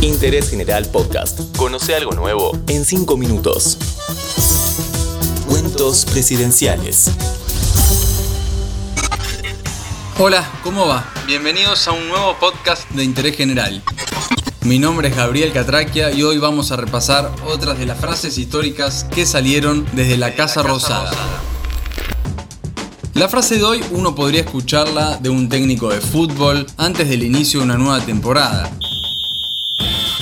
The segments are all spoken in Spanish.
Interés General Podcast. Conoce algo nuevo en 5 minutos. Cuentos presidenciales. Hola, ¿cómo va? Bienvenidos a un nuevo podcast de Interés General. Mi nombre es Gabriel Catraquia y hoy vamos a repasar otras de las frases históricas que salieron desde la Casa Rosada. La frase de hoy uno podría escucharla de un técnico de fútbol antes del inicio de una nueva temporada.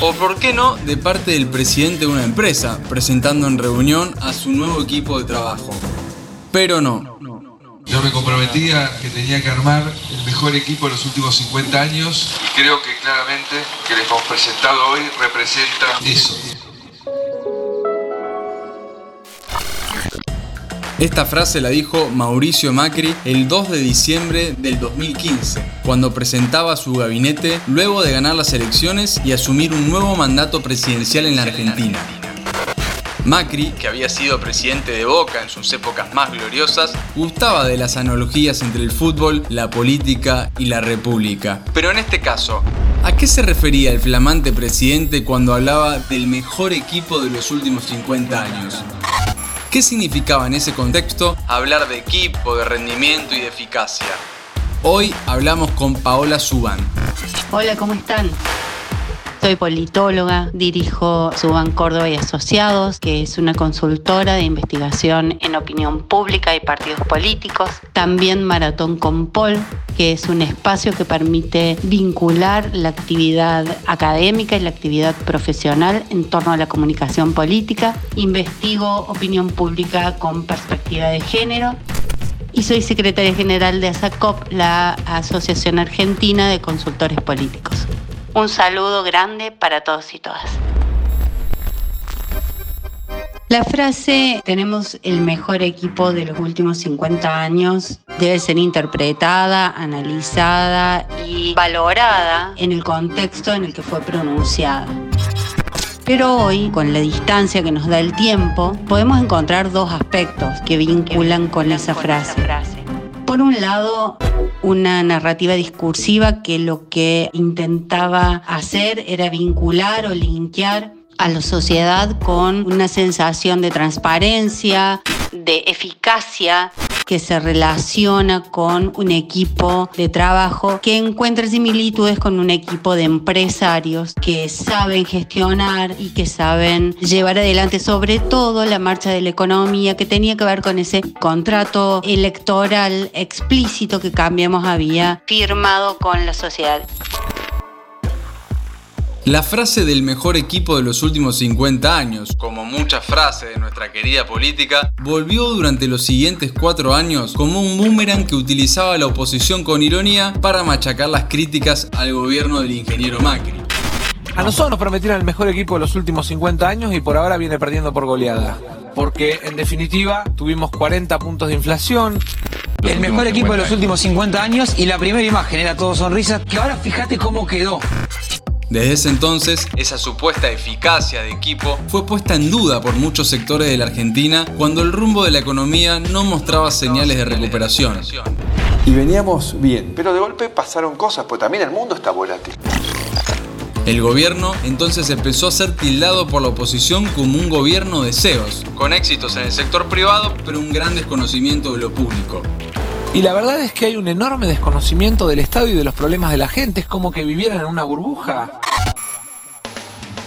O por qué no, de parte del presidente de una empresa, presentando en reunión a su nuevo equipo de trabajo. Pero no. Yo me comprometía que tenía que armar el mejor equipo de los últimos 50 años y creo que claramente que les hemos presentado hoy representa eso. Esta frase la dijo Mauricio Macri el 2 de diciembre del 2015, cuando presentaba su gabinete luego de ganar las elecciones y asumir un nuevo mandato presidencial en la Argentina. Macri, que había sido presidente de Boca en sus épocas más gloriosas, gustaba de las analogías entre el fútbol, la política y la república. Pero en este caso, ¿a qué se refería el flamante presidente cuando hablaba del mejor equipo de los últimos 50 años? ¿Qué significaba en ese contexto hablar de equipo, de rendimiento y de eficacia? Hoy hablamos con Paola Suban. Hola, ¿cómo están? Soy politóloga, dirijo Suban Córdoba y Asociados, que es una consultora de investigación en opinión pública y partidos políticos. También Maratón con Pol, que es un espacio que permite vincular la actividad académica y la actividad profesional en torno a la comunicación política. Investigo opinión pública con perspectiva de género y soy secretaria general de ASACOP, la Asociación Argentina de Consultores Políticos. Un saludo grande para todos y todas. La frase tenemos el mejor equipo de los últimos 50 años debe ser interpretada, analizada y valorada en el contexto en el que fue pronunciada. Pero hoy, con la distancia que nos da el tiempo, podemos encontrar dos aspectos que vinculan con esa frase. Por un lado, una narrativa discursiva que lo que intentaba hacer era vincular o linkear a la sociedad con una sensación de transparencia, de eficacia que se relaciona con un equipo de trabajo que encuentra similitudes con un equipo de empresarios que saben gestionar y que saben llevar adelante sobre todo la marcha de la economía que tenía que ver con ese contrato electoral explícito que Cambiemos había firmado con la sociedad. La frase del mejor equipo de los últimos 50 años, como muchas frases de nuestra querida política, volvió durante los siguientes cuatro años como un boomerang que utilizaba la oposición con ironía para machacar las críticas al gobierno del ingeniero Macri. A nosotros nos prometieron el mejor equipo de los últimos 50 años y por ahora viene perdiendo por goleada. Porque en definitiva tuvimos 40 puntos de inflación, el mejor equipo de los últimos 50 años y la primera imagen era todo sonrisas, que ahora fíjate cómo quedó. Desde ese entonces, esa supuesta eficacia de equipo fue puesta en duda por muchos sectores de la Argentina cuando el rumbo de la economía no mostraba señales de recuperación. Y veníamos bien, pero de golpe pasaron cosas, pues también el mundo está volátil. El gobierno entonces empezó a ser tildado por la oposición como un gobierno de CEOs, con éxitos en el sector privado, pero un gran desconocimiento de lo público. Y la verdad es que hay un enorme desconocimiento del Estado y de los problemas de la gente. Es como que vivieran en una burbuja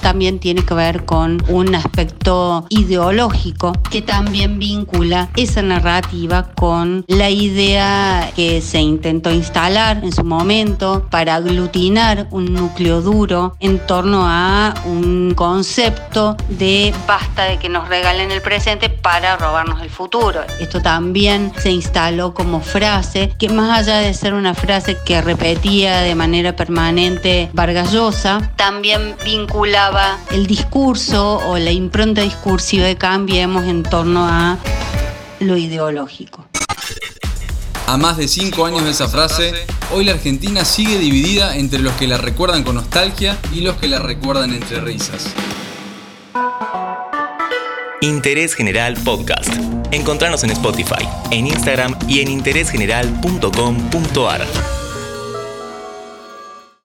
también tiene que ver con un aspecto ideológico que también vincula esa narrativa con la idea que se intentó instalar en su momento para aglutinar un núcleo duro en torno a un concepto de basta de que nos regalen el presente para robarnos el futuro. Esto también se instaló como frase que más allá de ser una frase que repetía de manera permanente Vargallosa, también vinculaba el discurso o la impronta discursiva de Cambiemos en torno a lo ideológico. A más de cinco años de esa frase, hoy la Argentina sigue dividida entre los que la recuerdan con nostalgia y los que la recuerdan entre risas. Interés General Podcast. Encontrarnos en Spotify, en Instagram y en interésgeneral.com.ar.